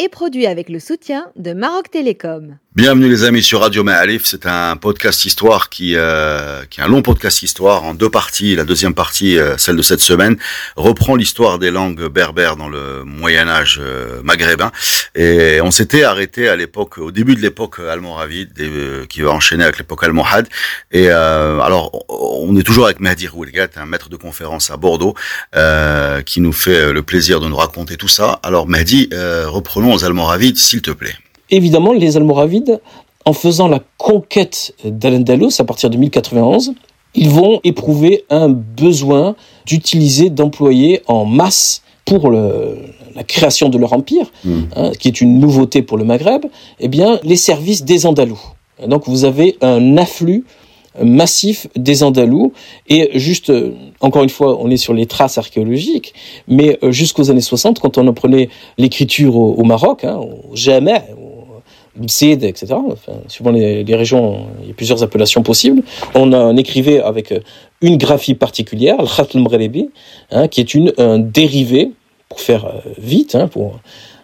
est produit avec le soutien de Maroc Télécom. Bienvenue les amis sur Radio Ma'alif, c'est un podcast histoire qui, euh, qui est un long podcast histoire en deux parties. La deuxième partie, euh, celle de cette semaine, reprend l'histoire des langues berbères dans le Moyen Âge euh, maghrébin. Et on s'était arrêté à l'époque, au début de l'époque almoravide, euh, qui va enchaîner avec l'époque almohade. Et alors, on est toujours avec Mehdi Rouelgat, un maître de conférence à Bordeaux, qui nous fait le plaisir de nous raconter tout ça. Alors Mehdi, reprenons aux Almoravides, s'il te plaît évidemment, les Almoravides, en faisant la conquête d'Al-Andalus à partir de 1091, ils vont éprouver un besoin d'utiliser, d'employer en masse pour le, la création de leur empire, mmh. hein, qui est une nouveauté pour le Maghreb, eh bien, les services des Andalous. Donc vous avez un afflux massif des Andalous et juste encore une fois on est sur les traces archéologiques mais jusqu'aux années 60 quand on apprenait l'écriture au, au, Maroc hein, jamais Msid, etc. Enfin, suivant les, régions, il y a plusieurs appellations possibles. On, on écrivait avec une graphie particulière, le Khat al hein, qui est une, un dérivé, pour faire euh, vite, hein, pour,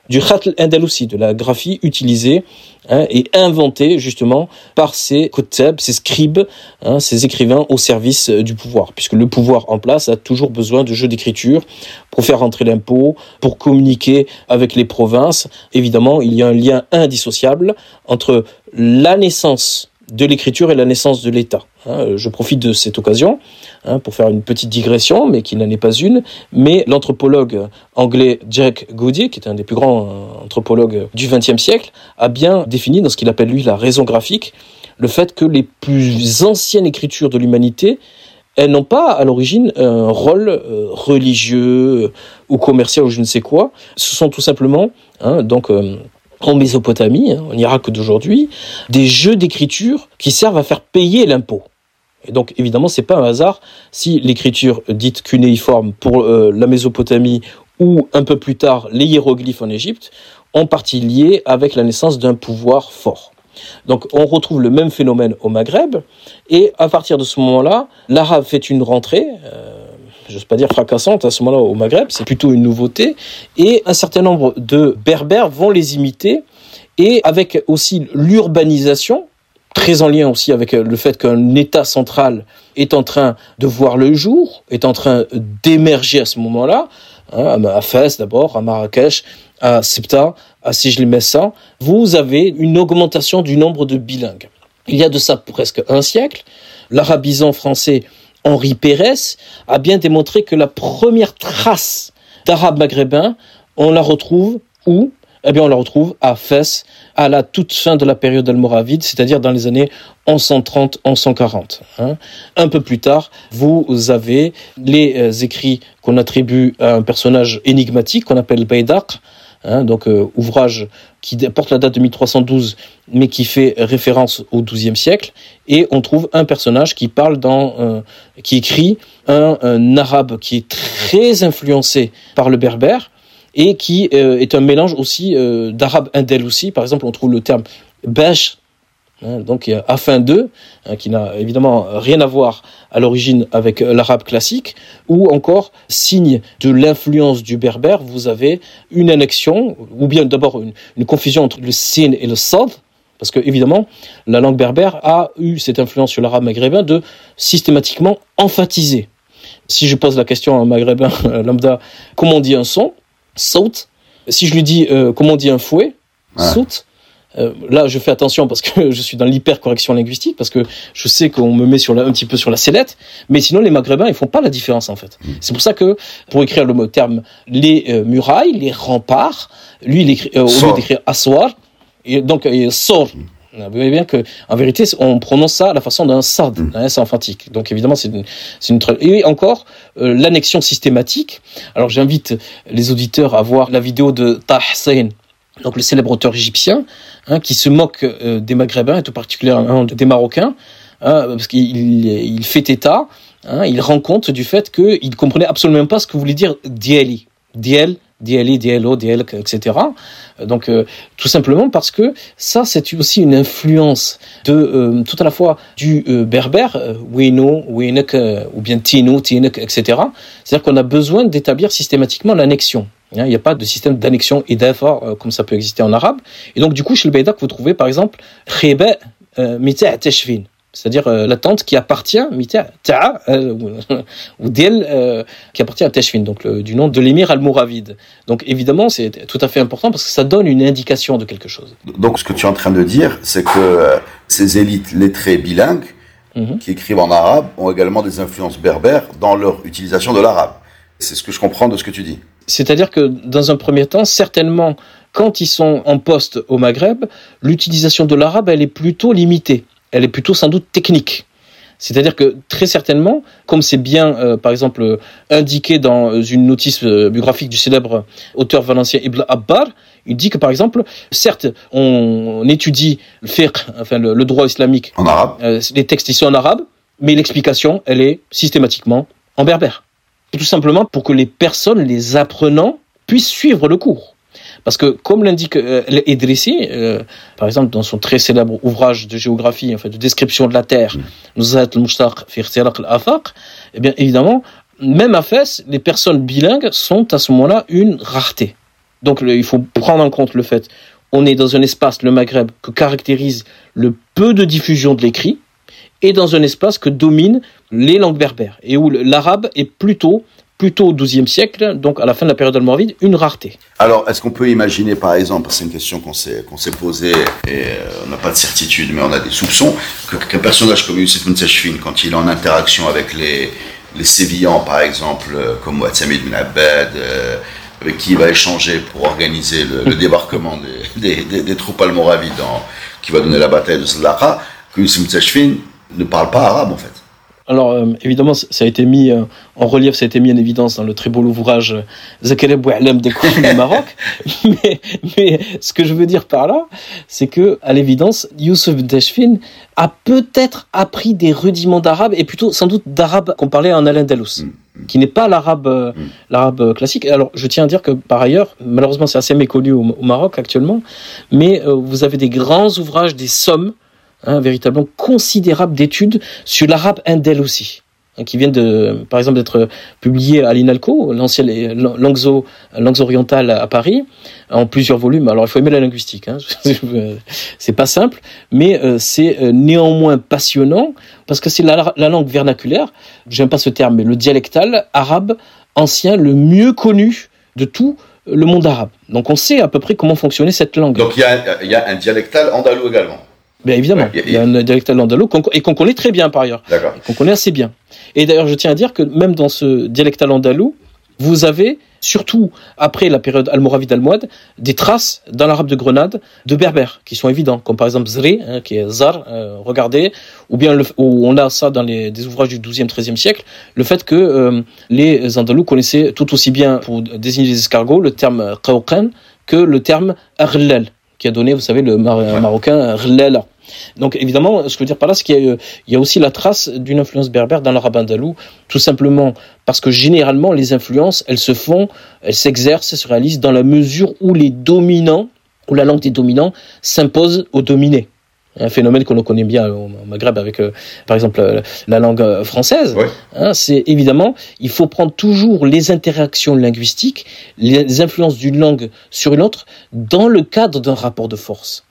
du Khat al-Andalusi, de la graphie utilisée hein, et inventée justement par ces koteb, ces scribes, hein, ces écrivains au service euh, du pouvoir, puisque le pouvoir en place a toujours besoin de jeux d'écriture pour faire rentrer l'impôt, pour communiquer avec les provinces. Évidemment, il y a un lien indissociable entre la naissance de l'écriture et la naissance de l'État. Hein, je profite de cette occasion hein, pour faire une petite digression, mais qui n'en est pas une. Mais l'anthropologue anglais Jack Goody, qui est un des plus grands euh, anthropologues du XXe siècle, a bien défini dans ce qu'il appelle lui la raison graphique le fait que les plus anciennes écritures de l'humanité elles n'ont pas à l'origine un rôle euh, religieux euh, ou commercial ou je ne sais quoi. Ce sont tout simplement hein, donc en Mésopotamie, hein, en Irak d'aujourd'hui, des jeux d'écriture qui servent à faire payer l'impôt. Et donc évidemment, c'est pas un hasard si l'écriture dite cunéiforme pour euh, la Mésopotamie ou un peu plus tard les hiéroglyphes en Égypte ont partie liée avec la naissance d'un pouvoir fort. Donc on retrouve le même phénomène au Maghreb et à partir de ce moment-là, l'arabe fait une rentrée. Euh, j'ose pas dire fracassante à ce moment-là au Maghreb, c'est plutôt une nouveauté, et un certain nombre de berbères vont les imiter, et avec aussi l'urbanisation, très en lien aussi avec le fait qu'un État central est en train de voir le jour, est en train d'émerger à ce moment-là, hein, à Fès d'abord, à Marrakech, à Septa, à Sijli-Messa, vous avez une augmentation du nombre de bilingues. Il y a de ça presque un siècle, l'arabisant français Henri Pérez a bien démontré que la première trace d'arabe maghrébin, on la retrouve où? Eh bien, on la retrouve à Fès, à la toute fin de la période almoravide, c'est-à-dire dans les années 1130-1140. Hein. Un peu plus tard, vous avez les euh, écrits qu'on attribue à un personnage énigmatique qu'on appelle Baydaq, Hein, donc euh, ouvrage qui porte la date de 1312, mais qui fait référence au XIIe siècle. Et on trouve un personnage qui parle dans, euh, qui écrit un, arabe qui est très influencé par le berbère et qui euh, est un mélange aussi d'arabe indel aussi. Par exemple, on trouve le terme besh Hein, donc afin d'eux, hein, qui n'a évidemment rien à voir à l'origine avec l'arabe classique, ou encore signe de l'influence du berbère, vous avez une annexion, ou bien d'abord une, une, confusion entre le sin et le sad, parce que évidemment la langue berbère a eu cette influence sur l'arabe maghrébin de systématiquement emphatiser. Si je pose la question à un maghrébin lambda, comment on dit un son, saut, si je lui dis euh, comment on dit un fouet, ouais. saut, euh, là, je fais attention parce que je suis dans l'hyper-correction linguistique, parce que je sais qu'on me met sur la, un petit peu sur la sellette, mais sinon, les Maghrébins, ils font pas la différence, en fait. Mm. C'est pour ça que, pour écrire le mot terme, les euh, murailles, les remparts, lui, il écrit, euh, au lieu d'écrire assoir, et donc, il sort. Mm. Vous voyez bien que, en vérité, on prononce ça à la façon d'un sad, mm. d'un S emphatique. Donc, évidemment, c'est une, une, et encore, euh, l'annexion systématique. Alors, j'invite les auditeurs à voir la vidéo de Tahsin donc le célèbre auteur égyptien, hein, qui se moque euh, des Maghrébins, et tout particulièrement des Marocains, hein, parce qu'il il fait état, hein, il rend compte du fait qu'il ne comprenait absolument pas ce que voulait dire dieli. Diel, DLI, DLO, DL, etc. Donc euh, tout simplement parce que ça c'est aussi une influence de euh, tout à la fois du euh, berbère, Wino, Winek, ou bien Tino, Tinek, etc. C'est-à-dire qu'on a besoin d'établir systématiquement l'annexion. Hein, il n'y a pas de système d'annexion et d'effort comme ça peut exister en arabe. Et donc du coup chez le Beydak vous trouvez par exemple Khebe Mita Teshvin c'est-à-dire euh, la tente qui appartient euh, ou d'elle euh, qui appartient à Teshvin, donc du nom de l'émir al-Mouravid. Donc évidemment, c'est tout à fait important parce que ça donne une indication de quelque chose. Donc ce que tu es en train de dire, c'est que ces élites lettrées bilingues mhm. qui écrivent en arabe ont également des influences berbères dans leur utilisation de l'arabe. C'est ce que je comprends de ce que tu dis. C'est-à-dire que dans un premier temps, certainement, quand ils sont en poste au Maghreb, l'utilisation de l'arabe, elle est plutôt limitée elle est plutôt sans doute technique. C'est-à-dire que très certainement, comme c'est bien, euh, par exemple, indiqué dans une notice euh, biographique du célèbre auteur valencien Ibn Abbar, il dit que, par exemple, certes, on, étudie le fiqh, enfin le, droit islamique, en arabe, euh, les textes sont en arabe, mais l'explication, elle est systématiquement en berbère. Tout simplement pour que les personnes, les apprenants, puissent suivre le cours. Parce que, comme l'indique euh, euh, par exemple, dans son très célèbre ouvrage de géographie, en fait, de description de la Terre, eh bien, évidemment, même à Fès, les personnes bilingues sont à ce moment-là une rareté. Donc, il faut prendre en compte le fait on est dans un espace, le Maghreb, que caractérise le peu de diffusion de l'écrit, et dans un espace que dominent les langues berbères, et où l'arabe est plutôt plutôt au XIIe siècle, donc à la fin de la période almoravide, une rareté. Alors, est-ce qu'on peut imaginer, par exemple, c'est une question qu'on s'est qu'on posée et euh, on n'a pas de certitude, mais on a des soupçons, qu'un personnage comme Youssef Moutsachfin, quand il est en interaction avec les les Sévillans, par exemple, euh, comme Ouatsamid bin Abed, euh, avec qui il va échanger pour organiser le, débarquement des, des, troupes almoravides qui va donner la bataille de Sadaka, que Youssef Moutsachfin ne parle pas arabe, en fait. Alors euh, évidemment, ça a été mis euh, en relief, ça a été mis en évidence dans le très beau ouvrage euh, Zakaria Boualem des du Maroc. mais, mais, ce que je veux dire par là, c'est que à l'évidence, Youssef Deshfin a peut-être appris des rudiments d'arabe et plutôt sans doute d'arabe qu'on parlait en Alain Dalous. Mm, mm. qui n'est pas l'arabe mm. l'arabe classique. Alors, je tiens à dire que par ailleurs, malheureusement, c'est assez méconnu au, Maroc actuellement, mais vous avez des grands ouvrages, des sommes un véritablement considérable d'études sur l'arabe indel aussi hein, qui viennent de, par exemple, d'être publiées à l'INALCO, l'ancienne langues, langues orientales à Paris, en plusieurs volumes. Alors, il faut aimer la linguistique, hein. c'est pas simple, mais euh, c'est euh, néanmoins passionnant parce que c'est la, la, langue vernaculaire, j'aime pas ce terme, mais le dialectal arabe ancien le mieux connu de tout le monde arabe. Donc, on sait à peu près comment fonctionnait cette langue. Donc, il y il y a un dialectal andalou également. Bien évidemment, il y a un dialectal andalou et qu'on connaît très bien par ailleurs, qu'on connaît assez bien. Et d'ailleurs, je tiens à dire que même dans ce dialectal andalou, vous avez, surtout après la période almoravide almohade, des traces dans l'arabe de Grenade de berbères qui sont évidents, comme par exemple Zri, hein, qui est Zar, euh, regardez, ou bien le, où on a ça dans les, des ouvrages du XIIe, XIIIe siècle, le fait que euh, les Andalous connaissaient tout aussi bien, pour désigner les escargots, le terme Qawqan que le terme Arlal, qui a donné, vous savez, le marocain Rlala. Donc évidemment, ce que je veux dire par là, c'est qu'il y, a aussi la trace d'une influence berbère dans l'arabe andalou, tout simplement parce que généralement, les influences, elles se font, elles s'exercent, elles se réalisent dans la mesure où les dominants, où la langue des dominants s'impose aux dominés un phénomène qu'on connaît bien au Maghreb avec, euh, par exemple, euh, la langue euh, française. Hein, c'est évidemment, il faut prendre toujours les interactions linguistiques, les influences d'une langue sur une autre, dans le cadre d'un rapport de force.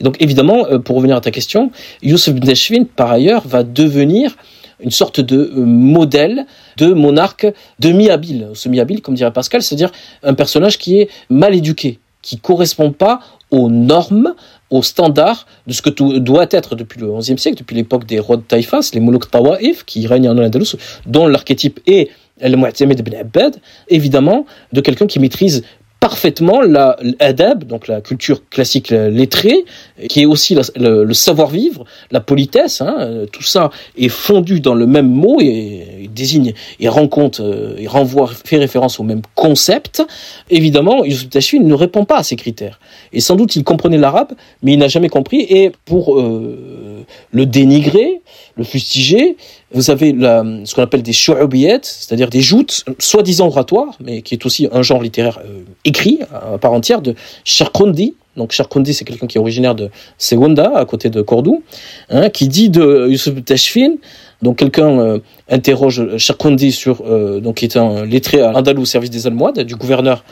Et donc évidemment, euh, pour revenir à ta question, Youssef Neshvin, par ailleurs, va devenir une sorte de modèle de monarque demi-habile, semi-habile, comme dirait Pascal, c'est-à-dire un personnage qui est mal éduqué, qui correspond pas aux normes, aux standards de ce que tout doit être depuis le XIe siècle, depuis l'époque des rois de Taïfas, les Moulouk Tawaif, qui règnent en Andalous, dont l'archétype est el Mu'tamid ibn Abbad, évidemment, de quelqu'un qui maîtrise parfaitement la l'adab, donc la culture classique lettrée, qui est aussi le, savoir-vivre, la politesse, hein, tout ça est fondu dans le même mot et désigne, il rencontre, euh, il renvoie, fait référence au même concept, évidemment, Youssef Tachfin ne répond pas à ces critères. Et sans doute, il comprenait l'arabe, mais il n'a jamais compris. Et pour euh, le dénigrer, le fustiger, vous avez ce qu'on appelle des shu'ubiyat, c'est-à-dire des joutes soi-disant oratoires, mais qui est aussi un genre littéraire euh, écrit à part entière de Sharkundi. Donc Sharkundi, c'est quelqu'un qui est originaire de Segunda, à côté de Cordoue, hein, qui dit de Youssef Tachfin, donc quelqu'un euh, interroge Sharkundi sur, euh, donc qui est un lettré andalou au service des Almohades, du gouverneur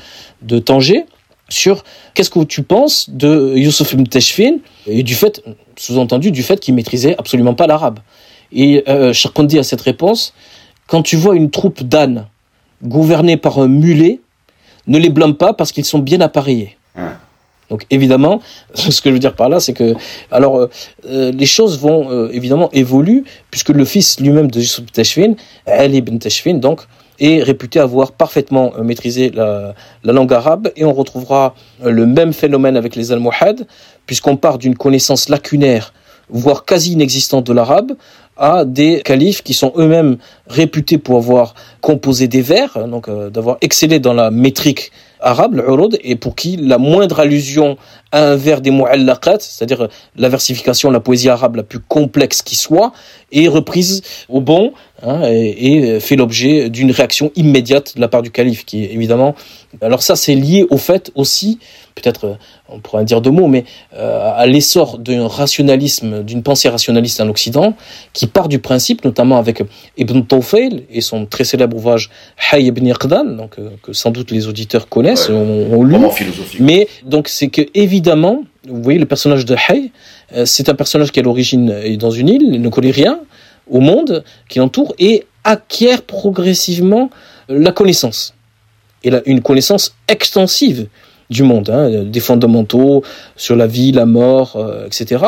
de Tanger, sur qu'est-ce que tu penses de Youssef Tachfin et du fait, sous-entendu, du fait qu'il maîtrisait absolument pas l'arabe. Et euh, a cette réponse, quand tu vois une troupe d'ânes gouvernée par un mulet, ne les blâme pas parce qu'ils sont bien appareillés. Donc évidemment, ce que je veux dire par là, c'est que alors euh, euh, les choses vont euh, évidemment évoluer puisque le fils lui-même de Yusuf Tashfin, Ali ibn Tashfin, donc est réputé avoir parfaitement maîtrisé la, la, langue arabe et on retrouvera le même phénomène avec les Almohades puisqu'on part d'une connaissance lacunaire voire quasi inexistante de l'arabe à des califes qui sont eux-mêmes réputés pour avoir composé des vers, donc d'avoir excellé dans la métrique arabe, le urud, et pour qui la moindre allusion à un vers des mu'allaqat, c'est-à-dire la versification, la poésie arabe la plus complexe qui soit, est reprise au bon hein, et, fait l'objet d'une réaction immédiate de la part du calife, qui est évidemment... Alors ça, c'est lié au fait aussi, peut-être euh, on pourrait dire deux mots, mais euh, à l'essor d'un rationalisme, d'une pensée rationaliste en Occident, qui part du principe, notamment avec Ibn Tawfail et son très célèbre ouvrage Hay ibn Yaqdan, donc euh, que sans doute les auditeurs connaissent, ont, lu. Mais donc c'est que évidemment, vous voyez le personnage de Hay, euh, c'est un personnage qui à l'origine est dans une île, il ne connaît rien au monde qui l'entoure et acquiert progressivement la connaissance. Et là, une connaissance extensive du monde, hein, des fondamentaux sur la vie, la mort, euh, etc.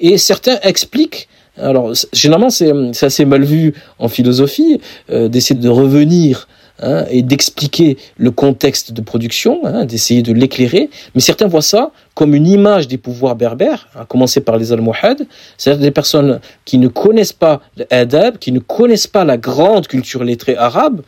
Et certains expliquent alors, généralement, c'est assez mal vu en philosophie euh, d'essayer de revenir hein, et d'expliquer le contexte de production, hein, d'essayer de l'éclairer. Mais certains voient ça comme une image des pouvoirs berbères, à commencer par les Almohades, c'est-à-dire des personnes qui ne connaissent pas l'adab, qui ne connaissent pas la grande culture lettrée arabe,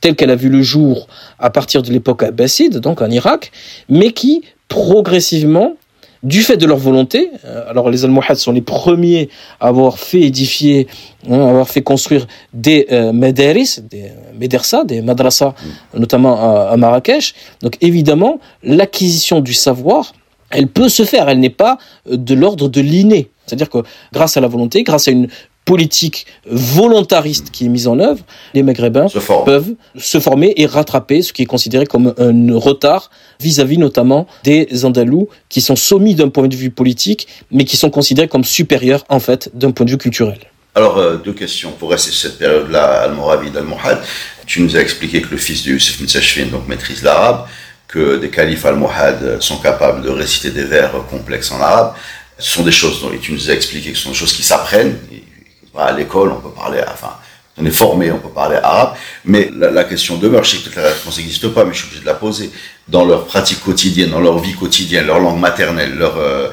telle qu'elle a vu le jour à partir de l'époque abbasside, donc en Irak, mais qui progressivement du fait de leur volonté, euh, alors les Almohades sont les premiers à avoir fait édifier, hein, à avoir fait construire des euh, des médersa, des madrasas, notamment à, Marrakech. Donc évidemment, l'acquisition du savoir, elle peut se faire, elle n'est pas euh, de l'ordre de l'inné. C'est-à-dire que grâce à la volonté, grâce à une politique volontariste qui est mise en œuvre, les Maghrébins peuvent se former et rattraper ce qui est considéré comme un retard vis-à-vis notamment des Andalous qui sont soumis d'un point de vue politique, mais qui sont considérés comme supérieurs en fait d'un point de vue culturel. Alors, euh, deux questions. Pour rester sur cette période-là, Al-Moravid, Al-Mohad, tu nous as expliqué que le fils de Youssef Mitsashfin donc, maîtrise l'arabe, que des califes Al-Mohad sont capables de réciter des vers complexes en arabe. Ce sont des choses, dont, et tu nous as expliqué que ce sont des choses qui s'apprennent, à l'école, on peut parler, enfin, on est formé, on peut parler arabe, mais la, question demeure. Je sais que la réponse n'existe pas, mais je suis obligé de la poser. Dans leur pratique quotidienne, dans leur vie quotidienne, leur langue maternelle, leur euh,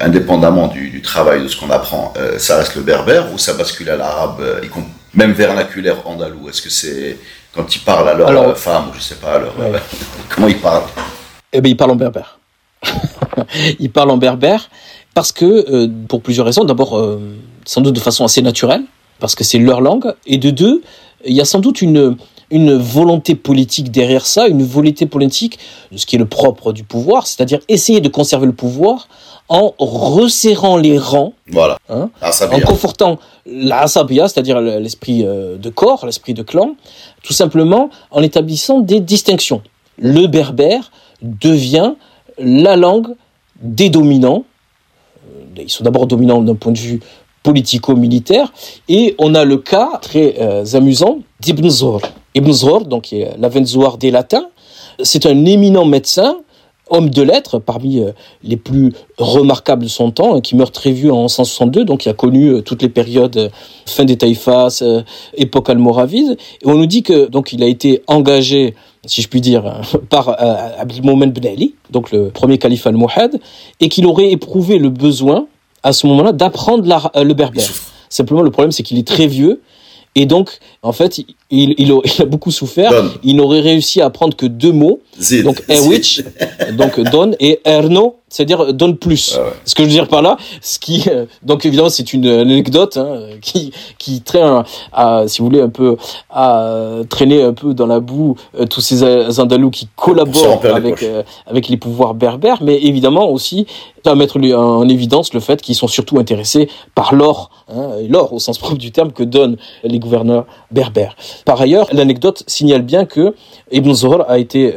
indépendamment du, travail de ce qu'on apprend, euh, ça reste le berbère ou ça bascule à l'arabe, euh, même vernaculaire andalou? Est-ce que c'est quand ils parlent à leur femme ou je sais pas, leur, comment ils parlent? Eh bien, ils parlent en berbère. ils parlent en berbère parce que pour plusieurs raisons. D'abord sans doute de façon assez naturelle, parce que c'est leur langue, et de deux, il y a sans doute une, une volonté politique derrière ça, une volonté politique de ce qui est le propre du pouvoir, c'est-à-dire essayer de conserver le pouvoir en resserrant les rangs, voilà. Hein, en confortant l'asabia, c'est-à-dire l'esprit euh, de corps, l'esprit de clan, tout simplement en établissant des distinctions. Le berbère devient la langue des dominants. Ils sont d'abord dominants d'un point de vue politico-militaire. Et on a le cas très euh, amusant d'Ibn Zor. Ibn Zor, donc l'Avenzoar des Latins, c'est un éminent médecin, homme de lettres, parmi euh, les plus remarquables de son temps, qui meurt très vieux en 162, donc il a connu euh, toutes les périodes fin des Taïfas, époque almoravide. Et on nous dit que donc il a été engagé si je puis dire, par Abdelmomen Ben Ali, donc le premier calife almohade, et qu'il aurait éprouvé le besoin à ce moment-là d'apprendre euh, le berbère. Simplement, le problème, c'est qu'il est très vieux Et donc, en fait, il, il, a, beaucoup souffert. Il n'aurait réussi à apprendre que deux mots. Donc, Ewich, donc Don, et Erno, c'est-à-dire donne plus. Ah ce que je veux dire par là, ce qui, euh, donc évidemment, c'est une anecdote hein, qui qui traîne, à, si vous voulez, un peu à traîner un peu dans la boue euh, tous ces Andalous qui collaborent avec euh, avec les pouvoirs berbères, mais évidemment aussi à mettre en évidence le fait qu'ils sont surtout intéressés par l'or, hein, l'or au sens propre du terme que donnent les gouverneurs berbères. Par ailleurs, l'anecdote signale bien que Ibn Zohar a été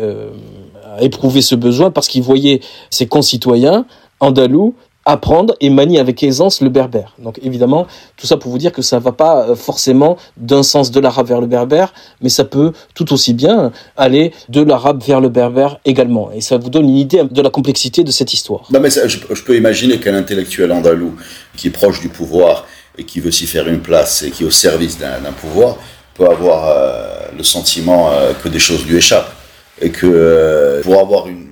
a éprouvé ce besoin parce qu'il voyait ses concitoyens andalous apprendre et manier avec aisance le berbère. Donc évidemment, tout ça pour vous dire que ça ne va pas euh, forcément d'un sens de l'arabe vers le berbère, mais ça peut tout aussi bien aller de l'arabe vers le berbère également. Et ça vous donne une idée de la complexité de cette histoire. Non mais je, peux imaginer qu'un intellectuel andalou qui est proche du pouvoir et qui veut s'y faire une place et qui est au service d'un pouvoir peut avoir euh, le sentiment euh, que des choses lui échappent et que euh, pour avoir une,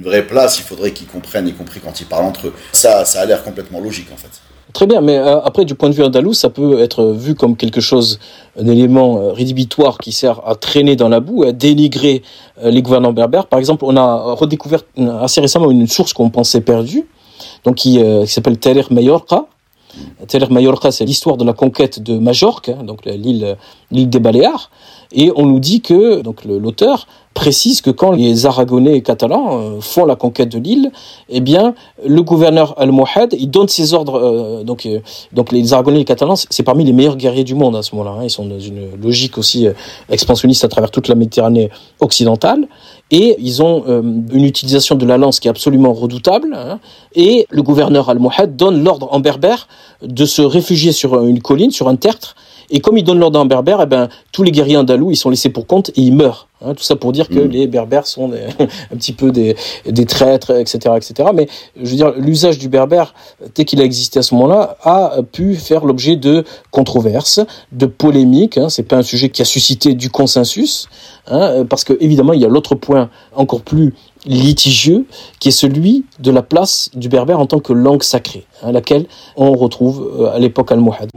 vraie place, il faudrait qu'ils comprennent, y compris quand ils parlent entre eux. Ça, ça a l'air complètement logique en fait. Très bien, mais après, du point de vue andalou, ça peut être vu comme quelque chose, un élément rédhibitoire qui sert à traîner dans la boue, à dénigrer les gouvernants berbères. Par exemple, on a redécouvert assez récemment une source qu'on pensait perdue, donc qui, s'appelle Terer Mallorca. Terer Mallorca, c'est l'histoire de la conquête de Majorque, hein, donc l'île, l'île des Baléares. Et on nous dit que, donc l'auteur précise que quand les Aragonais et Catalans euh, font la conquête de l'île, eh bien, le gouverneur Al-Mohad, il donne ses ordres. Euh, donc, euh, donc les Aragonais et les Catalans, c'est parmi les meilleurs guerriers du monde à ce moment-là. Hein. Ils sont dans une logique aussi expansionniste à travers toute la Méditerranée occidentale. Et ils ont une utilisation de la lance qui est absolument redoutable. Hein. et le gouverneur Al-Mohad donne l'ordre en berbère de se réfugier sur une colline, sur un tertre, et comme ils donnent l'ordre en berbère, eh ben, tous les guerriers andalous, ils sont laissés pour compte et ils meurent. Hein, tout ça pour dire que mm. les berbères sont un petit peu des, des traîtres, etc., etc. Mais je veux dire, l'usage du berbère, tel qu'il a existé à ce moment-là, a pu faire l'objet de controverses, de polémiques. Hein. C'est pas un sujet qui a suscité du consensus, hein, parce que évidemment, il y a l'autre point encore plus litigieux, qui est celui de la place du berbère en tant que langue sacrée, hein, laquelle on retrouve euh, à l'époque almohade.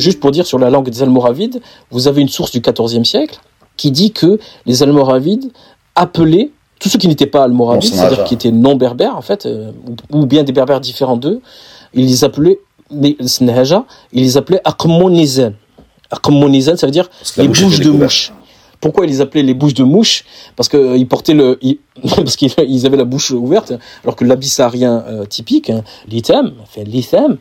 Juste pour dire sur la langue des Almoravides, vous avez une source du XIVe siècle qui dit que les Almoravides appelaient tous ceux qui n'étaient pas almoravides, c'est-à-dire qui étaient non berbères en fait, euh, ou bien des berbères différents d'eux, ils les appelaient ils les appelaient Akmonizan. Akmonizan, ça veut dire les bouches de mouche. Pourquoi ils les appelaient les bouches de mouche Parce qu'ils euh, portaient le, parce qu'ils avaient la bouche ouverte, alors que l'abyssarien euh, typique, hein, lithème, fait lithème,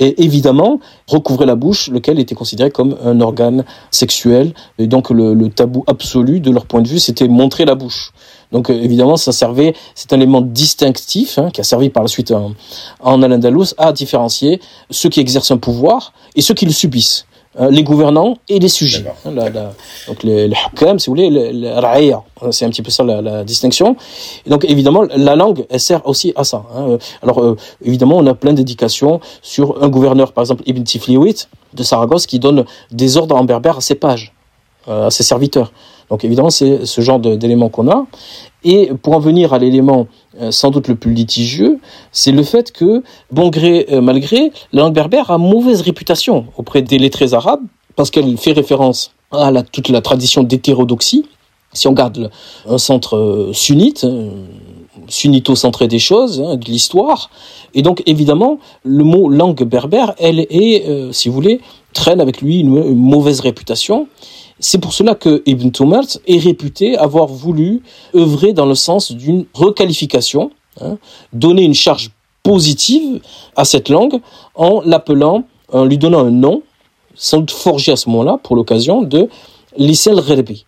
et évidemment recouvrait la bouche, lequel était considéré comme un organe sexuel, et donc le, tabou absolu de leur point de vue, c'était montrer la bouche. Donc euh, évidemment, ça servait, c'est un élément distinctif hein, qui a servi par la suite en, en Al-Andalus à différencier ceux qui exercent un pouvoir et ceux qui le subissent. Euh, les gouvernants et les sujets. Hein, donc les, les hukam, si vous voulez, le hein, c'est un petit peu ça la, distinction. Et donc évidemment, la langue, elle sert aussi à ça. Hein. Alors euh, évidemment, on a plein d'éducations sur un gouverneur, par exemple Ibn Tifliwit de Saragosse, qui donne des ordres en berbère à ses pages, euh, à ses serviteurs. Donc évidemment, c'est ce genre d'éléments qu'on a. Et pour en venir à l'élément euh, sans doute le plus litigieux, c'est le fait que, bon gré euh, mal gré, la langue berbère a mauvaise réputation auprès des lettrés arabes, parce qu'elle fait référence à toute la tradition d'hétérodoxie. Si on garde un centre euh, sunnite, sunnito-centré des choses, hein, de l'histoire, et donc évidemment, le mot langue berbère, elle est, si vous voulez, traîne avec lui une mauvaise réputation. C'est pour cela que Ibn Tumart est réputé avoir voulu œuvrer dans le sens d'une requalification, hein, donner une charge positive à cette langue en l'appelant, en lui donnant un nom, sans doute forgé à ce moment-là pour l'occasion de l'Isel Gherbi.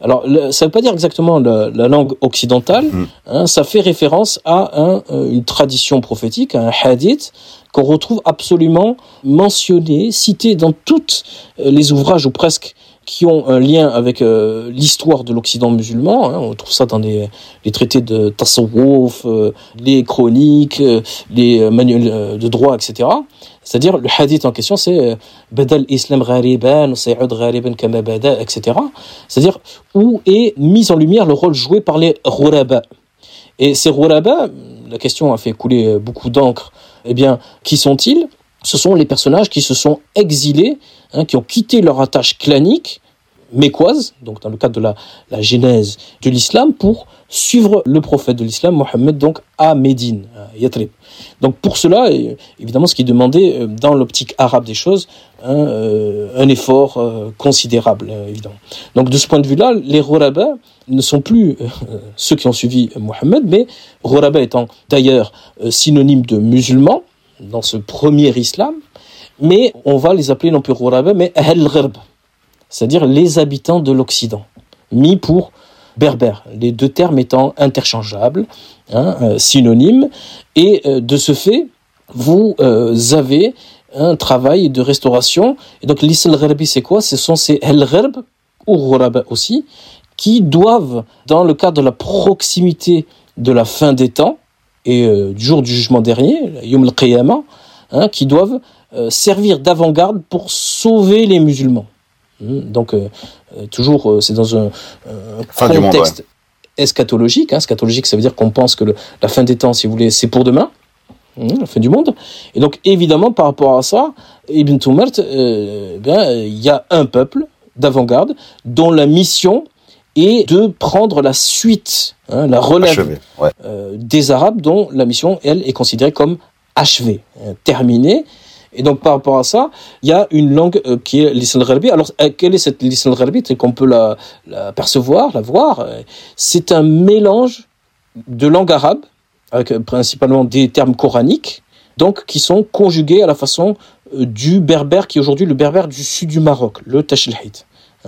Alors, ça ne veut pas dire exactement la, langue occidentale, mm. hein, ça fait référence à un, euh, une tradition prophétique, à un hadith, qu'on retrouve absolument mentionné, cité dans tous euh, les ouvrages ou presque qui ont un lien avec euh, l'histoire de l'Occident musulman. Hein. on trouve ça dans les, traités de Tasawwuf, euh, les chroniques, euh, les manuels de droit, etc. C'est-à-dire, le hadith en question, c'est Badal Islam ghariban, Sayyid ghariban kama bada, etc. C'est-à-dire, où est mis en lumière le rôle joué par les Ghuraba. Et ces Ghuraba, la question a fait couler beaucoup d'encre. Eh bien, qui sont-ils? Ce sont les personnages qui se sont exilés, hein, qui ont quitté leur attache clanique mécoise, donc dans le cadre de la, la genèse de l'islam, pour suivre le prophète de l'islam, Mohammed, donc à Médine, à Yatrib. Donc pour cela, évidemment, ce qui demandait euh, dans l'optique arabe des choses, hein, euh, un effort euh, considérable, évidemment. Donc de ce point de vue-là, les Roraba ne sont plus ceux qui ont suivi Mohammed, mais Roraba étant d'ailleurs synonyme de musulmans dans ce premier islam, mais on va les appeler non plus Roraba, mais Ahl Ghirb, c'est-à-dire les habitants de l'Occident, mis pour berbères, les deux termes étant interchangeables, hein, euh, synonymes, et euh, de ce fait, vous euh, avez un travail de restauration. Et donc l'Isl Gharbi, c'est quoi? Ce sont ces El Gharb, ou Ghuraba aussi, qui doivent, dans le cadre de la proximité de la fin des temps, et du jour du jugement dernier, Yom al-Qiyamah, hein, qui doivent servir d'avant-garde pour sauver les musulmans. Hmm, donc, euh, euh, toujours, euh, c'est dans un, contexte eschatologique. Hein. Eschatologique, ça veut dire qu'on pense que la fin des temps, si vous voulez, c'est pour demain. La fin du monde. Et donc, évidemment, par rapport à ça, Ibn Tumert, ben, il y a un peuple d'avant-garde dont la mission est de prendre la suite, hein, la relève des Arabes, dont la mission, elle, est considérée comme achevée, hein, terminée. Et donc par rapport à ça, il y a une langue euh, qui est l'islam gharbi. Alors euh, quelle est cette l'islam gharbi? C'est qu'on peut la, la, percevoir, la voir. C'est un mélange de langue arabe avec euh, principalement des termes coraniques, donc qui sont conjugués à la façon du berbère qui est aujourd'hui le berbère du sud du Maroc, le Tachlhid.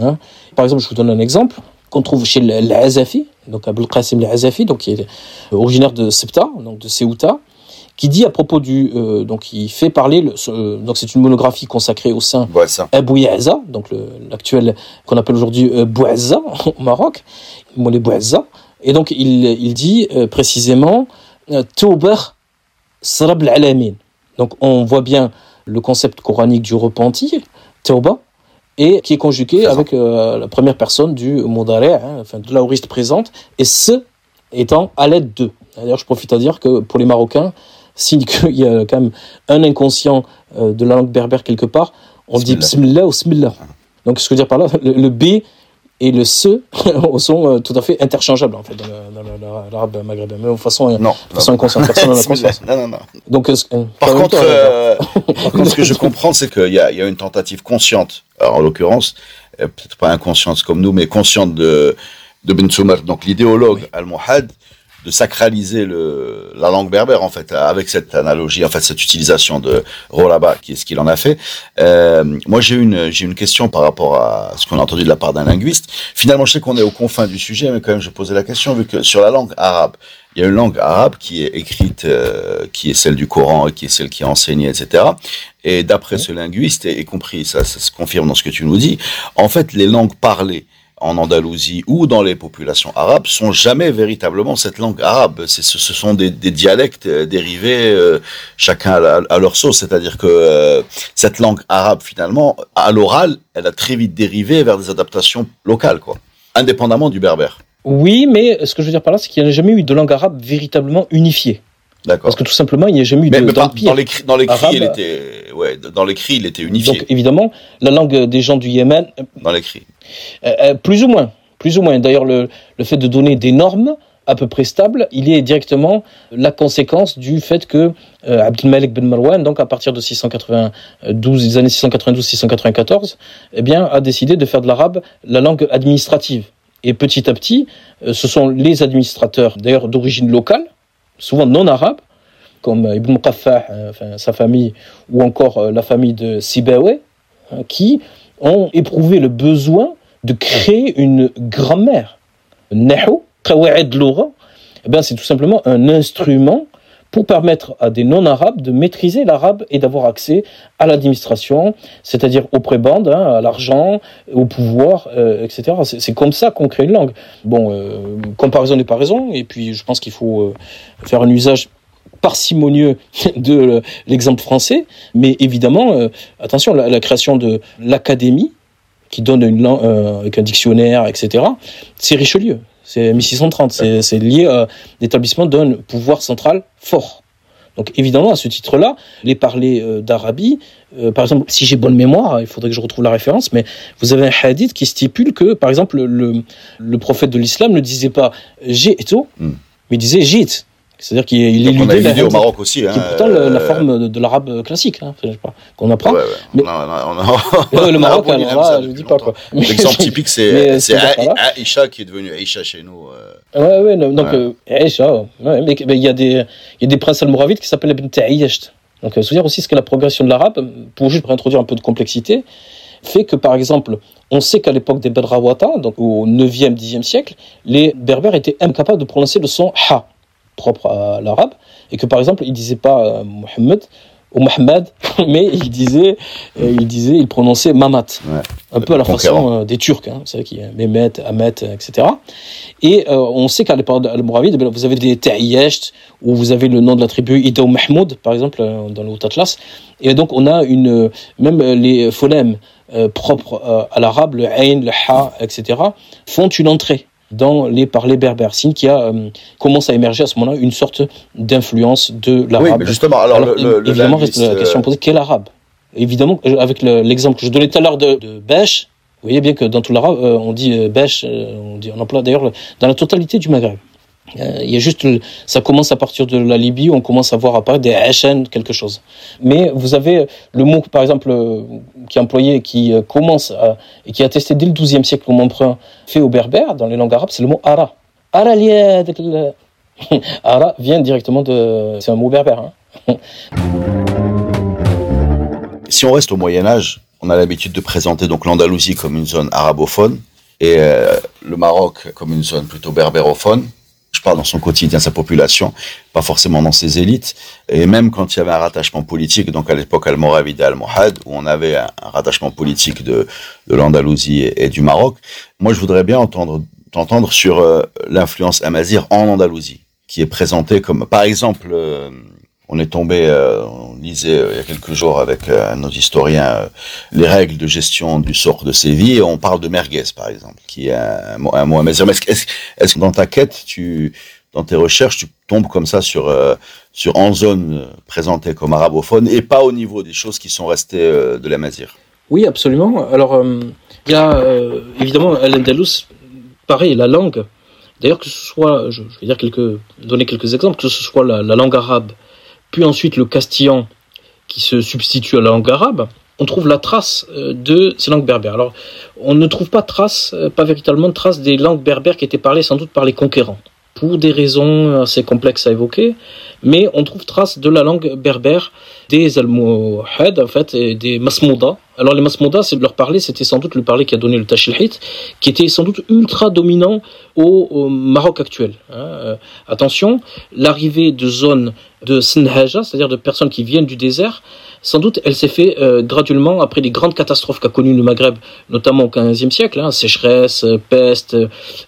Hein Par exemple, je vous donne un exemple qu'on trouve chez l'Azafi, donc Abul Qasim l'Azafi, donc qui est originaire de Septa, donc de Ceuta qui dit à propos du euh, donc il fait parler le, euh, donc c'est une monographie consacrée au saint Abou Yaza donc l'actuel qu'on appelle aujourd'hui euh, Bouazza au Maroc Moulay Bouazza et donc il, il dit euh, précisément Tawbah Sarab alamin donc on voit bien le concept coranique du repenti Tawbah et qui est conjugué avec la première personne du Moudare, hein, enfin de l'aoriste présente, et ce étant à l'aide de. D'ailleurs, je profite à dire que pour les Marocains, signe qu'il y a quand même un inconscient euh, de la langue berbère quelque part, on dit bismillah ou bismillah. Donc, ce que je veux dire par là, le, B et le ce sont euh, tout à fait interchangeables en fait dans l'arabe maghrébin. Mais de façon, non, de façon inconsciente personne n'en a conscience. non, non, non. donc euh, par, contre, par contre ce que je comprends c'est qu'il y a, y a une tentative consciente. Alors, en l'occurrence peut-être pas inconsciente comme nous mais consciente de de Ben donc l'idéologue al-Muhad de sacraliser le, la langue berbère en fait avec cette analogie en fait cette utilisation de Rolaba qui est ce qu'il en a fait. Euh, moi j'ai une j'ai une question par rapport à ce qu'on a entendu de la part d'un linguiste. Finalement je sais qu'on est aux confins du sujet mais quand même je posais la question vu que sur la langue arabe il y a une langue arabe qui est écrite, euh, qui est celle du Coran et qui est celle qui est enseignée, etc. Et d'après ce linguiste, et, compris, ça, ça se confirme dans ce que tu nous dis, en fait, les langues parlées en Andalousie ou dans les populations arabes sont jamais véritablement cette langue arabe. Ce, sont des, des dialectes euh, dérivés, euh, chacun à, leur sauce. C'est-à-dire que euh, cette langue arabe, finalement, à l'oral, elle a très vite dérivé vers des adaptations locales, quoi, indépendamment du berbère. Oui, mais ce que je veux dire par là, c'est qu'il n'y a jamais eu de langue arabe véritablement unifiée. D'accord. Parce que tout simplement, il n'y a jamais eu mais, d'empire. Dans dans l'écrit, il était, ouais, dans l'écrit, il était unifié. Donc évidemment, la langue des gens du Yémen. Dans l'écrit. Euh, euh, plus ou moins, plus ou moins. D'ailleurs, le, le fait de donner des normes à peu près stables, il est directement la conséquence du fait que euh, Abdelmalek ben Marwan, donc à partir de 692, des années 692-694, eh bien, a décidé de faire de l'arabe la langue administrative. Et petit à petit, euh, ce sont les administrateurs, d'ailleurs d'origine locale, souvent non arabes, comme Ibn Muqaffah, enfin, sa famille, ou encore la famille de Sibawayh, hein, qui ont éprouvé le besoin de créer une grammaire. Nahu, eh ben c'est tout simplement un instrument pour permettre à des non-arabes de maîtriser l'arabe et d'avoir accès à l'administration, c'est-à-dire aux prébendes, hein, à l'argent, au pouvoir, euh, etc. C'est comme ça qu'on crée une langue. Bon, euh, comparaison n'est pas raison, et puis je pense qu'il faut euh, faire un usage parcimonieux de l'exemple français, mais évidemment, attention, la, création de l'académie, qui donne une langue avec un dictionnaire, etc., c'est Richelieu. C'est 1630. C'est lié à l'établissement d'un pouvoir central fort. Donc évidemment, à ce titre-là, les parler euh, d'Arabie, euh, par exemple, si j'ai bonne mémoire, il faudrait que je retrouve la référence, mais vous avez un hadith qui stipule que, par exemple, le, le prophète de l'islam ne disait pas j'ai hmm. mais il disait j'ai. C'est-à-dire qu'il éludait la vidéo au Maroc aussi, hein, qui est pourtant la euh, forme de, l'arabe classique, hein, qu'on apprend. Ouais, ouais. Mais... Non, non, non, le Maroc, alors là, je ne dis pas quoi. L'exemple typique, c'est Aïcha qui est devenu Aïcha chez nous. Euh... Ouais, ouais, donc euh, Aïcha, mais il y a des, y a des princes almoravides qui s'appellent Ibn Ta'iyasht. Donc, à dire aussi ce que la progression de l'arabe, pour juste introduire un peu de complexité, fait que, par exemple, on sait qu'à l'époque des Bedrawata, donc au 9e, 10e siècle, les Berbères étaient incapables de prononcer le son ha propre à l'arabe, et que par exemple, il disait pas euh, Mohammed ou Mohamed, mais il disait, euh, il disait, il prononçait Mamat, un peu à la façon euh, des Turcs, hein, vous savez, qui Mehmet, Ahmet, etc. Et on sait qu'à l'époque al-Mouravid, eh vous avez des Ta'iyesht, où vous avez le nom de la tribu Ida Mahmoud, par exemple, dans le Haut Atlas, et donc on a une, même les phonèmes propres à l'arabe, le Ain, le Ha, etc., font une entrée dans les parlers berbères, signe qui a euh, commence à émerger à ce moment-là une sorte d'influence de l'arabe. Oui, mais justement, alors, le, évidemment reste la question posée quel arabe? Évidemment, euh, avec l'exemple que je donnais tout à l'heure de, de Bèche, vous voyez bien que dans tout l'arabe, euh, on dit Bèche, on, dit, on emploie d'ailleurs dans la totalité du Maghreb. Euh, il y a juste, ça commence à partir de la Libye, on commence à voir apparaître des HN, quelque chose. Mais vous avez le mot, par exemple, euh, qui est employé, qui euh, commence et qui est attesté dès le XIIe siècle comme emprunt fait au berbère, dans les langues arabes, c'est le mot ara. Ara Ara vient directement de, c'est un mot berbère. Hein. si on reste au Moyen Âge, on a l'habitude de présenter donc l'Andalousie comme une zone arabophone et le Maroc comme une zone plutôt berbérophone je parle dans son quotidien, sa population, pas forcément dans ses élites. Et même quand il y avait un rattachement politique, donc à l'époque Almoravide et Almohad, où on avait un, rattachement politique de, de l'Andalousie et, du Maroc, moi je voudrais bien entendre t'entendre sur euh, l'influence amazir en Andalousie, qui est présentée comme, par exemple, euh, on est tombé, euh, on lisait euh, il y a quelques jours avec euh, nos historiens les règles de gestion du sort de Séville on parle de merguez par exemple, qui est un, mot amazir. Est-ce est que dans ta quête, tu, dans tes recherches, tu tombes comme ça sur sur en zone présentée comme arabophone et pas au niveau des choses qui sont restées de l'amazir Oui, absolument. Alors il y a évidemment Al-Andalus, pareil, la langue. D'ailleurs que ce soit, je, vais dire quelques, donner quelques exemples, que ce soit la langue arabe puis ensuite le castillan qui se substitue à la langue arabe, on trouve la trace euh, de ces langues berbères. Alors, on ne trouve pas trace, euh, pas véritablement de trace des langues berbères qui étaient parlées sans doute par les conquérants, pour des raisons assez complexes à évoquer, mais on trouve trace de la langue berbère des Almohades, en fait, et des Masmouda. Alors, les Masmouda, c'est de leur parler, c'était sans doute le parler qui a donné le Tachilhit, qui était sans doute ultra dominant au, Maroc actuel. Hein. Euh, attention, l'arrivée de zones de Senhaja, c'est-à-dire de personnes qui viennent du désert, sans doute elle s'est fait euh, graduellement après les grandes catastrophes qu'a connues le Maghreb, notamment au XVe siècle, hein, sécheresse, peste,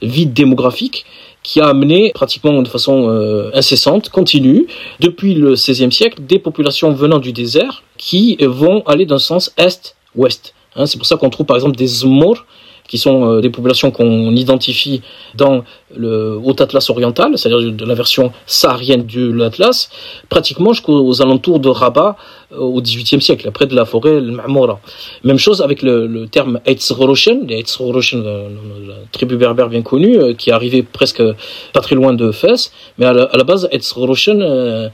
vide démographique qui a amené pratiquement de façon euh, incessante, continue, depuis le XVIe siècle, des populations venant du désert qui vont aller d'un sens est-ouest. Hein, c'est pour ça qu'on trouve par exemple des Zmour, qui sont euh, des populations qu'on identifie dans le Haut Atlas oriental, c'est-à-dire de la version saharienne de l'Atlas, pratiquement jusqu'aux alentours de Rabat euh, au XVIIIe siècle, près de la forêt Mamoura. Même chose avec le, le terme Eitzroroshen, les la, tribu berbère bien connue, euh, qui est arrivée presque pas très loin de Fès, mais à la, à la base Eitzroroshen,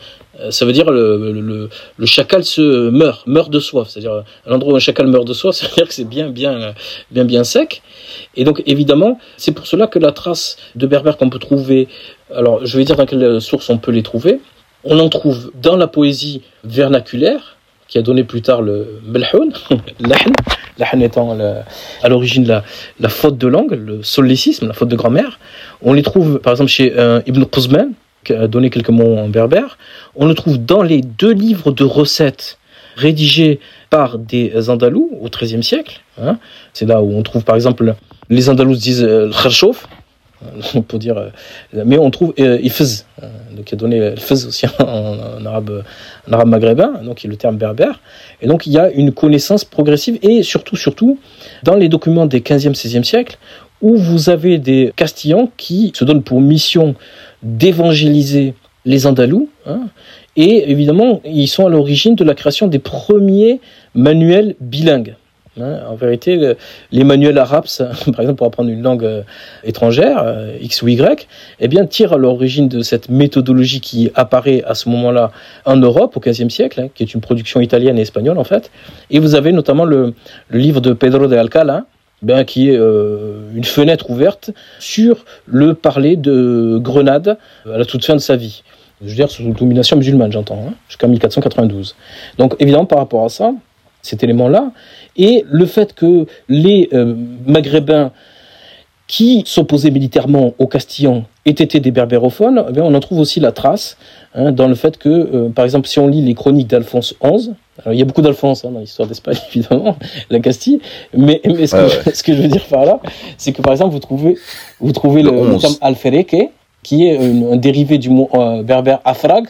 ça veut dire le, le, le, chacal se meurt, meurt de soif. C'est-à-dire à l'endroit où un chacal meurt de soif, ça veut dire que c'est bien, bien, bien, bien sec. Et donc évidemment, c'est pour cela que la trace de berbère qu'on peut trouver, alors je vais dire dans quelle source on peut les trouver. On en trouve dans la poésie vernaculaire, qui a donné plus tard le melhoun, l'ahn, l'ahn étant à l'origine la, la faute de langue, le solécisme, la faute de grammaire. On les trouve par exemple chez euh, Ibn Quzman, qui a donné quelques mots en berbère. On le trouve dans les deux livres de recettes rédigés par des Andalous au XIIIe siècle. Hein. C'est là où on trouve par exemple, les Andalous disent euh, peut dire, euh, mais on trouve euh, ifz, euh, donc a donné le fez aussi en, arabe, en arabe maghrébin, donc il le terme berbère. Et donc il y a une connaissance progressive et surtout, surtout, dans les documents des 15e, 16e siècles, où vous avez des Castillans qui se donnent pour mission d'évangéliser les Andalous. Hein, et évidemment, ils sont à l'origine de la création des premiers manuels bilingues. Hein, en vérité, les manuels arabes, par exemple pour apprendre une langue euh, étrangère, euh, X ou Y, eh bien, tirent à l'origine de cette méthodologie qui apparaît à ce moment-là en Europe, au XVe siècle, hein, qui est une production italienne et espagnole en fait. Et vous avez notamment le, livre de Pedro de Alcala, ben, qui est euh, une fenêtre ouverte sur le parler de Grenade à la toute fin de sa vie. Je veux dire, sous domination musulmane, j'entends, hein, jusqu'à 1492. Donc, évidemment, par rapport à ça, cet élément-là, et le fait que les euh, Maghrébins qui s'opposaient militairement aux Castillans aient été des berbérophones, eh on en trouve aussi la trace hein, dans le fait que, euh, par exemple, si on lit les chroniques d'Alphonse XI, il y a beaucoup d'Alphonse hein, dans l'histoire d'Espagne, évidemment, la Castille, mais, mais ce, que je, ce, que je, veux dire par là, c'est que, par exemple, vous trouvez, vous trouvez le, le, terme alfereke, qui est un, dérivé du mot euh, berbère afrag,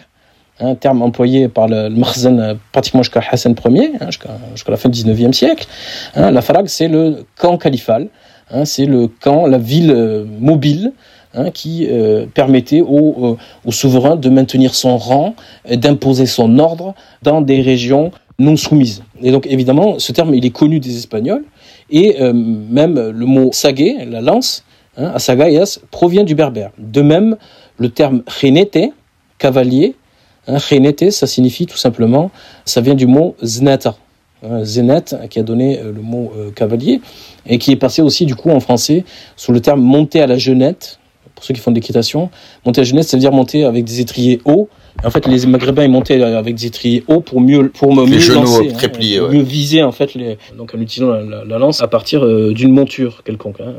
un terme employé par le, le euh, pratiquement jusqu'à Hassan Ier, hein, jusqu'à la fin du 19e siècle. Hein, la Farag, c'est le camp califal, hein, c'est le camp, la ville mobile hein, qui euh, permettait au, au, souverain de maintenir son rang, d'imposer son ordre dans des régions non soumises. Et donc évidemment, ce terme, il est connu des Espagnols, et même le mot sagué, la lance, hein, asagayas, provient du berbère. De même, le terme renete, cavalier, un ça signifie tout simplement, ça vient du mot znata. Zenet, qui a donné euh, le mot euh, cavalier, et qui est passé aussi du coup en français sous le terme monter à la genette, pour ceux qui font de l'équitation. Monter à la genette, ça veut dire monter avec des étriers hauts. En fait, les Maghrébins ils montaient avec des étriers hauts pour mieux pour mieux lancer, hein, mieux viser en fait les, donc en utilisant la, lance à partir euh, d'une monture quelconque, hein,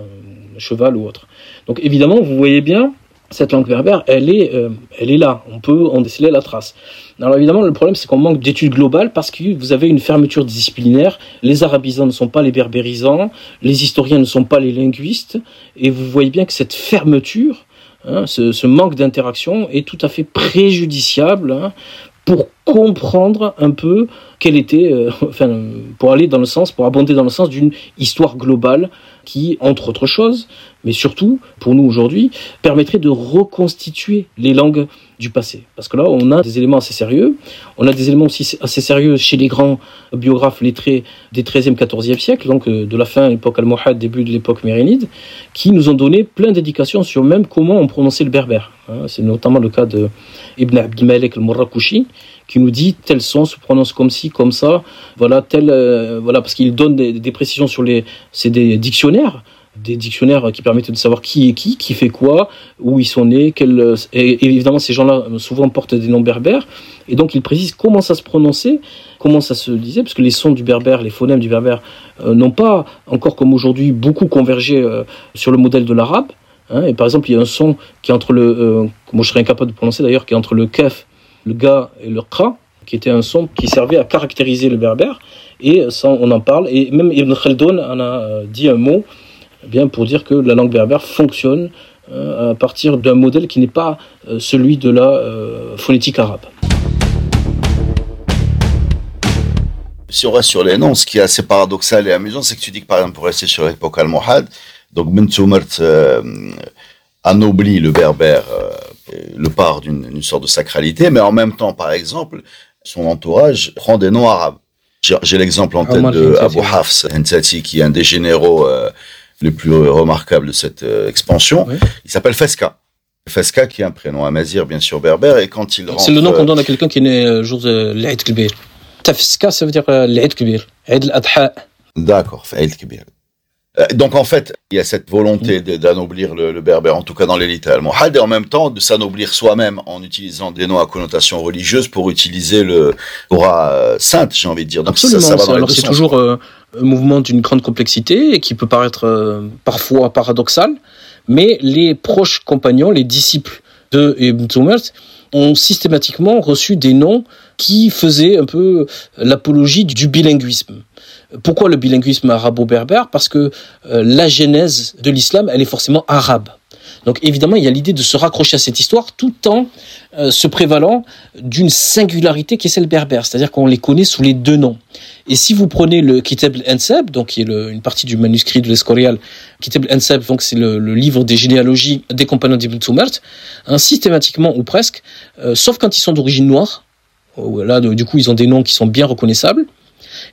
un cheval ou autre. Donc évidemment, vous voyez bien cette langue berbère, elle est, euh, elle est là. On peut en déceler la trace. Alors évidemment, le problème, c'est qu'on manque d'études globales parce que vous avez une fermeture disciplinaire. Les arabisants ne sont pas les berbérisants, les historiens ne sont pas les linguistes, et vous voyez bien que cette fermeture, hein, ce, manque d'interaction, est tout à fait préjudiciable hein, pour comprendre un peu quelle était, euh, enfin, pour aller dans le sens, pour abonder dans le sens d'une histoire globale qui, entre autres choses, mais surtout, pour nous aujourd'hui, permettrait de reconstituer les langues du passé. Parce que là, on a des éléments assez sérieux. On a des éléments aussi assez sérieux chez les grands biographes lettrés des 13e, 14e siècles, donc euh, de la fin de l'époque almohade, début de l'époque mérénide, qui nous ont donné plein d'indications sur même comment on prononçait le berbère. Hein. C'est notamment le cas de Ibn Abdimalek al-Murrakushi, qui nous dit tel son se prononce comme ci, comme ça, voilà, tel, euh, voilà, parce qu'il donne des, précisions sur les, c'est des dictionnaires, des dictionnaires qui permettent de savoir qui est qui, qui fait quoi, où ils sont nés, quel, et, évidemment ces gens-là souvent portent des noms berbères, et donc il précise comment ça se prononçait, comment ça se disait, parce que les sons du berbère, les phonèmes du berbère euh, n'ont pas encore comme aujourd'hui beaucoup convergé euh, sur le modèle de l'arabe. Hein, et par exemple, il y a un son qui est entre le, euh, moi je serais incapable de prononcer d'ailleurs, qui est entre le kef, le ga et le kra, qui était un son qui servait à caractériser le berbère, et ça on en parle, et même Ibn Khaldun en a dit un mot eh bien pour dire que la langue berbère fonctionne euh, à partir d'un modèle qui n'est pas euh, celui de la euh, phonétique arabe. Si on reste sur les noms, ce qui est assez paradoxal et amusant, c'est que tu dis que par exemple, pour rester sur l'époque almohade, donc Mentoumert euh, anoblit le berbère, le part d'une sorte de sacralité, mais en même temps, par exemple, son entourage prend des noms arabes. J'ai l'exemple en tête de Abu Hafs Hensati, qui est un des généraux les plus remarquables de cette euh, expansion. Il s'appelle Fesca. Fesca, qui est un prénom amazir, bien sûr, berbère, et quand il. C'est le nom qu'on donne à quelqu'un qui est né le jour de l'Aïd Kibir. Tafska, ça veut dire euh, l'Aïd Kibir. Aïd al-Adha. D'accord, Aïd Kibir. Euh, donc en fait, il y a cette volonté d'anoblir le, le, berbère, en tout cas dans l'élite almohade, et en même temps de s'anoblir soi-même en utilisant des noms à connotation religieuse pour utiliser le aura sainte, j'ai envie de dire. Donc Absolument, ça, ça va alors c'est toujours euh, un mouvement d'une grande complexité et qui peut paraître euh, parfois paradoxal, mais les proches compagnons, les disciples de Ibn Tumert, ont systématiquement reçu des noms qui faisaient un peu l'apologie du bilinguisme. Pourquoi le bilinguisme arabo-berbère? Parce que euh, la genèse de l'islam, elle est forcément arabe. Donc évidemment, il y a l'idée de se raccrocher à cette histoire tout en euh, se prévalant d'une singularité qui est celle berbère, c'est-à-dire qu'on les connaît sous les deux noms. Et si vous prenez le Kitab al-Ansab, donc qui est une partie du manuscrit de l'Escorial, Kitab al-Ansab, donc c'est le, livre des généalogies des compagnons d'Ibn Tumart, hein, systématiquement ou presque, euh, sauf quand ils sont d'origine noire, là du coup ils ont des noms qui sont bien reconnaissables,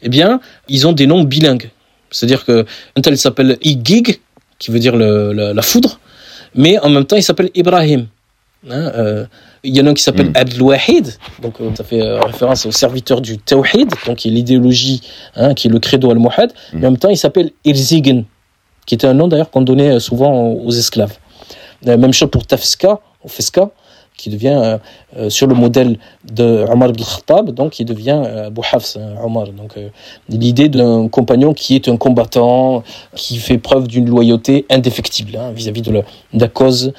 eh bien ils ont des noms bilingues. C'est-à-dire que un tel s'appelle Igig, qui veut dire la, foudre, mais en même temps il s'appelle Ibrahim. Hein, euh, il y en a un qui s'appelle mm. Abdel Wahid, donc euh, ça fait euh, référence au serviteur du Tawhid, donc qui est l'idéologie, hein, qui est le credo al-Muhad. Mm. Mais en même temps, il s'appelle Irzigen, qui était un nom d'ailleurs qu'on donnait souvent aux esclaves. même chose pour Tafska, ou Feska, qui devient euh, euh, sur le modèle de Omar ibn Khattab, donc qui devient euh, Abu Hafs, Omar. Donc l'idée d'un compagnon qui est un combattant, qui fait preuve d'une loyauté indéfectible hein, vis-à-vis de, la, cause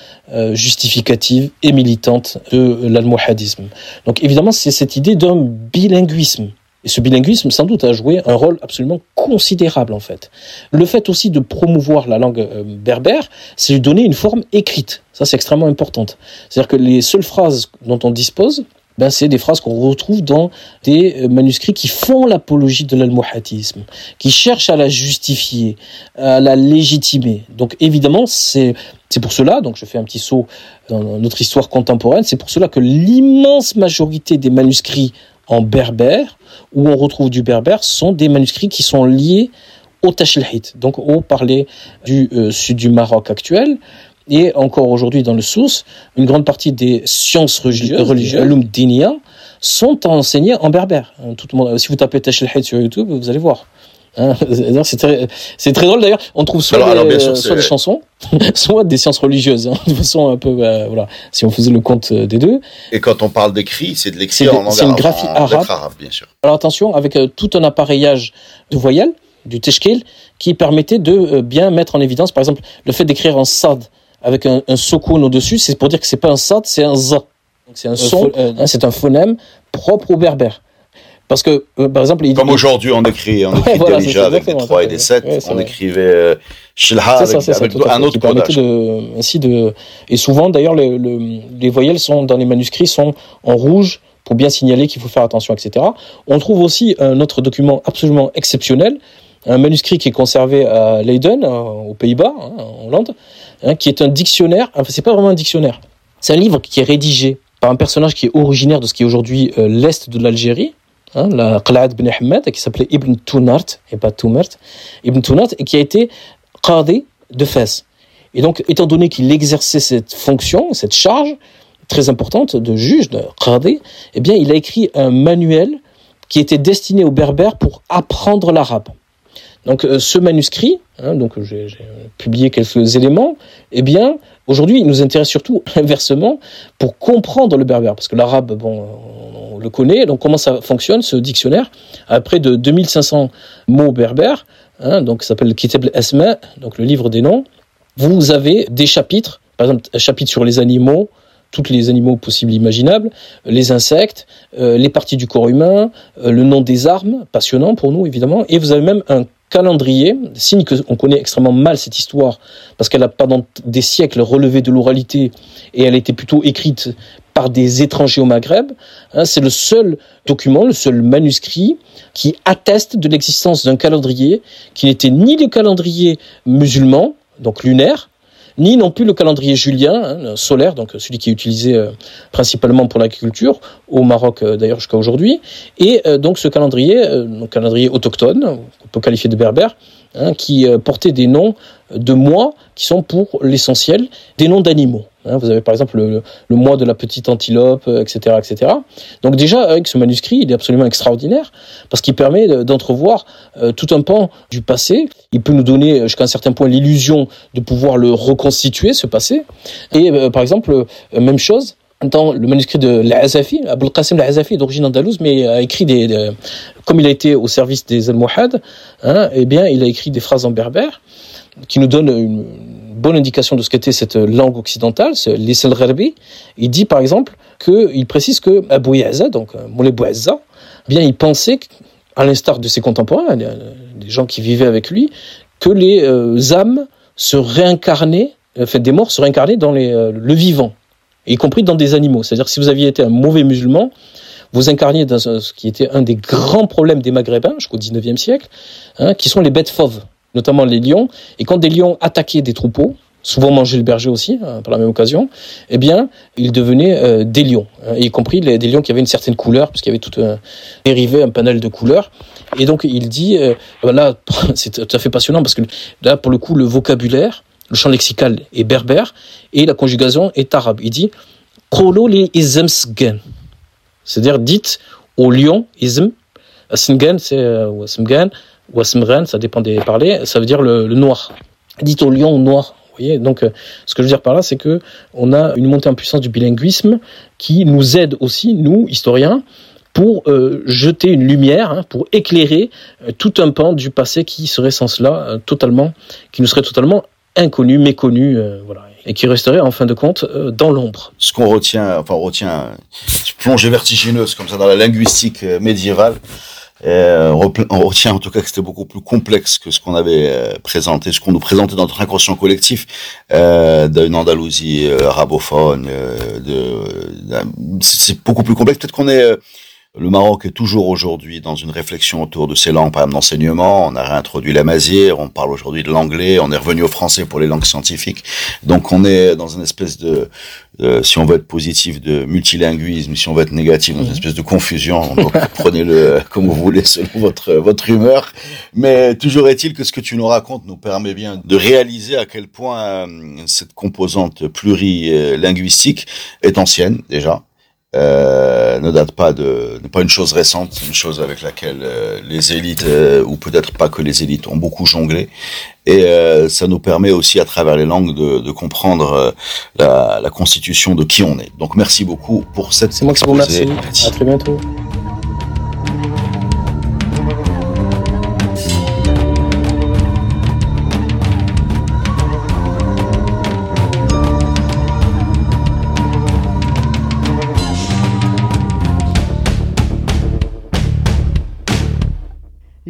justificative et militante de l'almohadisme. Donc évidemment, c'est cette idée d'un bilinguisme et ce bilinguisme, sans doute, a joué un rôle absolument considérable, en fait. Le fait aussi de promouvoir la langue euh, berbère, c'est lui donner une forme écrite. Ça, c'est extrêmement important. C'est-à-dire que les seules phrases dont on dispose, ben, c'est des phrases qu'on retrouve dans des euh, manuscrits qui font l'apologie de l'almohadisme, qui cherchent à la justifier, à la légitimer. Donc évidemment, c'est c'est pour cela, donc je fais un petit saut dans notre histoire contemporaine, c'est pour cela que l'immense majorité des manuscrits en berbère, où on retrouve du berbère, sont des manuscrits qui sont liés au Tashlahit, donc au parler du euh, sud du Maroc actuel. Et encore aujourd'hui dans le Sousse, une grande partie des sciences religieuses, religieuses sont enseignées en berbère. Tout le monde, si vous tapez Tashlahit sur YouTube, vous allez voir. Hein, c'est très, c'est très drôle d'ailleurs. On trouve soit, des, soit des chansons, soit des sciences religieuses. Hein, de façon un peu, bah, voilà. Si on faisait le compte euh, des deux. Et quand on parle d'écrit, c'est de l'écrit en C'est une graphie arabe. bien sûr. Alors attention, avec euh, tout un appareillage de voyelles, du teshkil, qui permettait de euh, bien mettre en évidence, par exemple, le fait d'écrire en sad avec un, un au-dessus, c'est pour dire que c'est pas un sad, c'est un za. C'est un son, hein, c'est un phonème propre au berbère. Parce que, euh, par exemple, comme aujourd'hui, on écrit, on écrit déjà avec des 3 et des 7, on écrivait euh, Shilha avec, ça, avec un autre codage. De, ainsi de, et souvent, d'ailleurs, le, les voyelles sont dans les manuscrits sont en rouge pour bien signaler qu'il faut faire attention, etc. On trouve aussi un autre document absolument exceptionnel, un manuscrit qui est conservé à Leiden, aux Pays-Bas, hein, en Hollande, hein, qui est un dictionnaire. Enfin, c'est pas vraiment un dictionnaire. C'est un livre qui est rédigé par un personnage qui est originaire de ce qui est aujourd'hui euh, l'est de l'Algérie, hein, la Qalad bin Ahmed, qui s'appelait Ibn Tunart, et pas Tumart, Ibn Tunart, et qui a été qadi de Fès. Et donc, étant donné qu'il exerçait cette fonction, cette charge très importante de juge, de qadi, eh bien, il a écrit un manuel qui était destiné aux berbères pour apprendre l'arabe. Donc, euh, ce manuscrit, hein, donc j'ai publié quelques éléments, eh bien, aujourd'hui, il nous intéresse surtout inversement pour comprendre le berbère, parce que l'arabe, bon, le connaît. Donc comment ça fonctionne ce dictionnaire? À près de 2500 mots berbères, hein, donc s'appelle Kitab al-Asma, donc le livre des noms. Vous avez des chapitres, par exemple un chapitre sur les animaux, tous les animaux possibles imaginables, les insectes, euh, les parties du corps humain, euh, le nom des armes, passionnant pour nous évidemment, et vous avez même un calendrier, signe qu'on connaît extrêmement mal cette histoire, parce qu'elle a pendant des siècles relevé de l'oralité et elle a été plutôt écrite par des étrangers au Maghreb. Hein, c'est le seul document, le seul manuscrit qui atteste de l'existence d'un calendrier qui n'était ni le calendrier musulman, donc lunaire, ni non plus le calendrier julien, hein, solaire, donc celui qui est utilisé euh, principalement pour l'agriculture, au Maroc euh, d'ailleurs jusqu'à aujourd'hui, et euh, donc ce calendrier, un calendrier autochtone, on peut qualifier de berbère, hein, qui portait des noms de mois qui sont pour l'essentiel des noms d'animaux. Hein, vous avez par exemple le, mois de la petite antilope, etc., euh, etc. Donc déjà, avec ce manuscrit, il est absolument extraordinaire parce qu'il permet d'entrevoir euh, tout un pan du passé. Il peut nous donner jusqu'à un certain point l'illusion de pouvoir le reconstituer, ce passé. Et euh, par exemple, même chose, dans le manuscrit de l'Azafi, Abul Qasim l'Azafi d'origine andalouse, mais a écrit des, comme il a été au service des Almohades, hein, eh bien, il a écrit des phrases en berbère qui nous donnent une, bonne indication de ce qu'était cette langue occidentale, l'Isel Gharbi. Il dit par exemple qu'il précise que Abou Yazza, donc euh, Moulay bien il pensait, à l'instar de ses contemporains, des gens qui vivaient avec lui, que les euh, âmes se réincarnaient en fait, des morts se réincarnaient dans euh, le vivant, y compris dans des animaux. C'est-à-dire que si vous aviez été un mauvais musulman, vous incarniez dans ce qui était un des grands problèmes des Maghrébins jusqu'au 19e siècle, hein, qui sont les bêtes fauves, notamment les lions. Et quand des lions attaquaient des troupeaux, souvent mangeaient le berger aussi, hein, par la même occasion, eh bien, ils devenaient euh, des lions, hein, y compris des lions qui avaient une certaine couleur, puisqu'il y avait tout un dérivé, un panel de couleurs. Et donc, il dit, euh, là, c'est tout à fait passionnant, parce que là, pour le coup, le vocabulaire, le champ lexical est berbère, et la conjugaison est arabe. Il dit, Kolo li izemsgen. C'est-à-dire, dites au lion, ism, Asmgen, c'est Wasmgen, Wasmren, ça dépend des parlers, ça veut dire le, noir. Dites au lion noir. Donc, euh, ce que je veux dire par là, c'est que on a une montée en puissance du bilinguisme qui nous aide aussi, nous, historiens, pour euh, jeter une lumière, hein, pour éclairer euh, tout un pan du passé qui serait sans cela totalement, qui nous serait totalement inconnu, méconnu, voilà, et qui resterait en fin de compte dans l'ombre. Ce qu'on retient, enfin, on retient une plongée vertigineuse comme ça dans la linguistique euh, Euh, on retient en tout cas que c'était beaucoup plus complexe que ce qu'on avait euh, présenté, ce qu'on nous présentait dans notre inconscient collectif euh, d'une Andalousie euh, arabophone. euh, de, d'un- c'est beaucoup plus complexe. Peut-être qu'on est euh, le Maroc est toujours aujourd'hui dans une réflexion autour de ces langues, par exemple d'enseignement. On a réintroduit la masière, on parle aujourd'hui de l'anglais, on est revenu au français pour les langues scientifiques. Donc on est dans une espèce de, de- si on veut être positif, de multilinguisme, si on veut être négatif, dans une Mhm. espèce de confusion. Donc prenez-le comme vous voulez selon votre votre humeur. Mais toujours est-il que ce que tu nous racontes nous permet bien de réaliser à quel point euh, cette composante plurilinguistique est ancienne déjà euh, ne date pas de n'est pas une chose récente, c'est une chose avec laquelle euh, les élites euh, ou peut-être pas que les élites ont beaucoup jonglé et euh, ça nous permet aussi à travers les langues de, de comprendre euh, la, la constitution de qui on est. Donc merci beaucoup pour cette C'est moi qui vous remercie. À très bientôt.